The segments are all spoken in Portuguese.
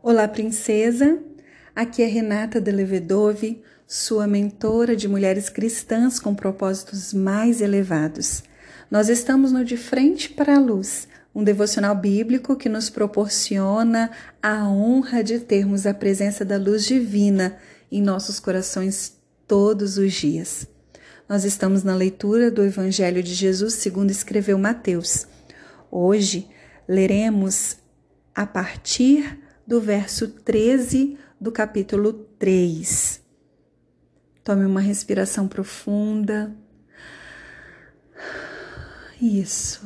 Olá, princesa! Aqui é Renata Delevedove, sua mentora de mulheres cristãs com propósitos mais elevados. Nós estamos no De Frente para a Luz, um devocional bíblico que nos proporciona a honra de termos a presença da luz divina em nossos corações todos os dias. Nós estamos na leitura do Evangelho de Jesus segundo escreveu Mateus. Hoje leremos a partir do verso 13 do capítulo 3. Tome uma respiração profunda. Isso.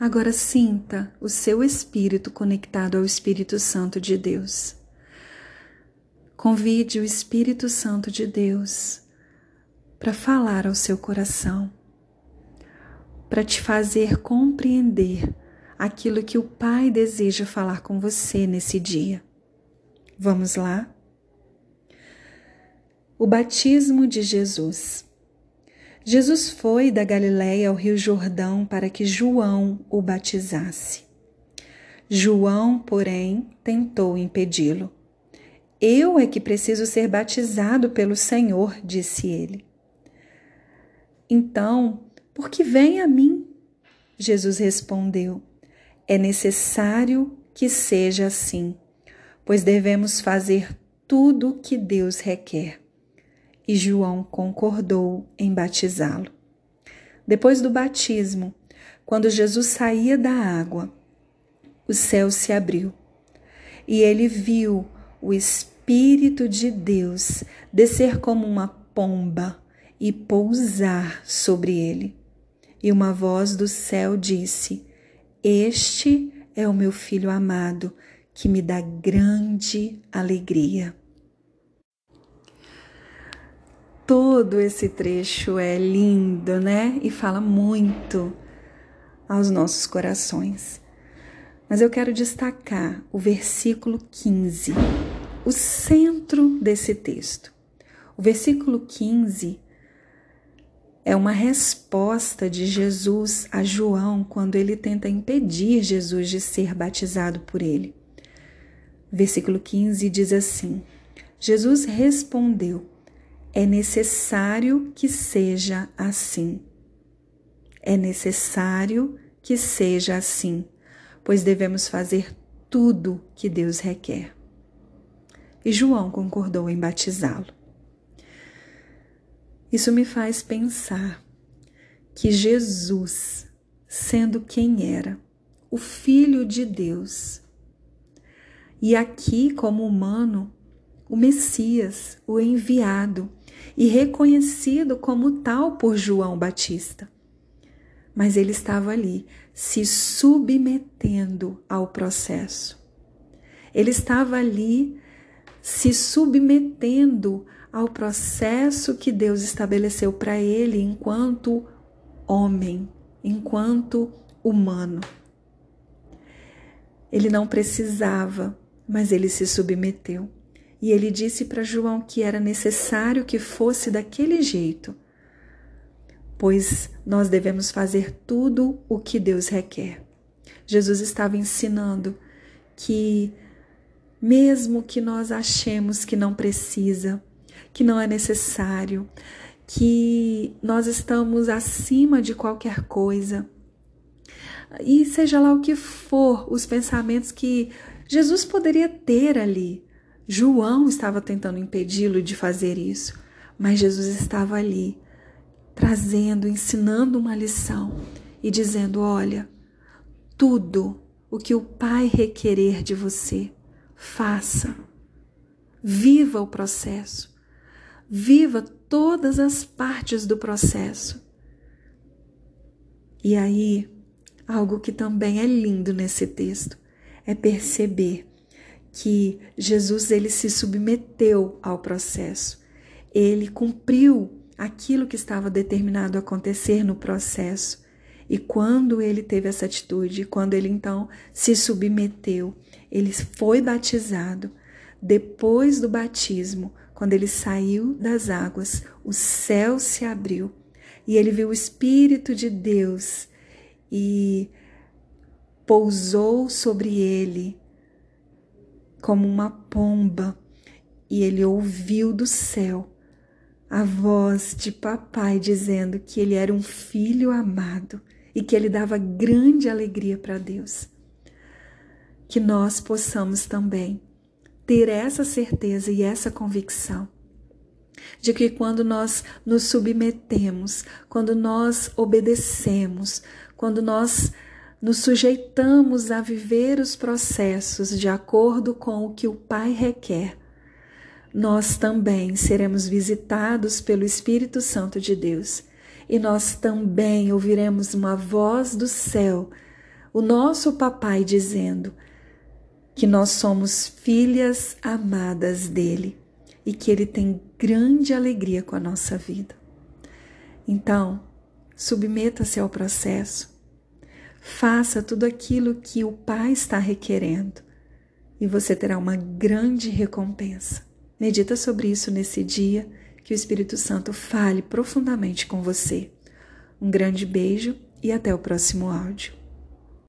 Agora sinta o seu espírito conectado ao Espírito Santo de Deus. Convide o Espírito Santo de Deus para falar ao seu coração, para te fazer compreender aquilo que o Pai deseja falar com você nesse dia. Vamos lá? O batismo de Jesus. Jesus foi da Galiléia ao Rio Jordão para que João o batizasse. João, porém, tentou impedi-lo. Eu é que preciso ser batizado pelo Senhor, disse ele. Então, por que vem a mim? Jesus respondeu: é necessário que seja assim, pois devemos fazer tudo o que Deus requer. E João concordou em batizá-lo. Depois do batismo, quando Jesus saía da água, o céu se abriu e ele viu o Espírito de Deus descer como uma pomba e pousar sobre ele. E uma voz do céu disse: este é o meu filho amado, que me dá grande alegria. Todo esse trecho é lindo, né? E fala muito aos nossos corações. Mas eu quero destacar o versículo 15, o centro desse texto. O versículo 15 é uma resposta de Jesus a João quando ele tenta impedir Jesus de ser batizado por ele. Versículo 15 diz assim: Jesus respondeu: É necessário que seja assim. É necessário que seja assim, pois devemos fazer tudo que Deus requer. E João concordou em batizá-lo. Isso me faz pensar que Jesus, sendo quem era, o Filho de Deus, e aqui, como humano, o Messias, o enviado, e reconhecido como tal por João Batista. Mas ele estava ali, se submetendo ao processo. Ele estava ali, se submetendo ao processo que Deus estabeleceu para ele enquanto homem, enquanto humano. Ele não precisava, mas ele se submeteu. E ele disse para João que era necessário que fosse daquele jeito, pois nós devemos fazer tudo o que Deus requer. Jesus estava ensinando que, mesmo que nós achemos que não precisa, que não é necessário, que nós estamos acima de qualquer coisa. E seja lá o que for, os pensamentos que Jesus poderia ter ali. João estava tentando impedi-lo de fazer isso, mas Jesus estava ali, trazendo, ensinando uma lição e dizendo: Olha, tudo o que o Pai requerer de você, faça. Viva o processo. Viva todas as partes do processo. E aí, algo que também é lindo nesse texto é perceber que Jesus ele se submeteu ao processo. Ele cumpriu aquilo que estava determinado a acontecer no processo. E quando ele teve essa atitude, quando ele então se submeteu, ele foi batizado. Depois do batismo, quando ele saiu das águas, o céu se abriu e ele viu o Espírito de Deus e pousou sobre ele como uma pomba e ele ouviu do céu a voz de papai dizendo que ele era um filho amado e que ele dava grande alegria para Deus. Que nós possamos também ter essa certeza e essa convicção de que quando nós nos submetemos, quando nós obedecemos, quando nós nos sujeitamos a viver os processos de acordo com o que o Pai requer, nós também seremos visitados pelo Espírito Santo de Deus. E nós também ouviremos uma voz do céu, o nosso papai dizendo que nós somos filhas amadas dele e que ele tem grande alegria com a nossa vida. Então, submeta-se ao processo, faça tudo aquilo que o Pai está requerendo e você terá uma grande recompensa. Medita sobre isso nesse dia, que o Espírito Santo fale profundamente com você. Um grande beijo e até o próximo áudio.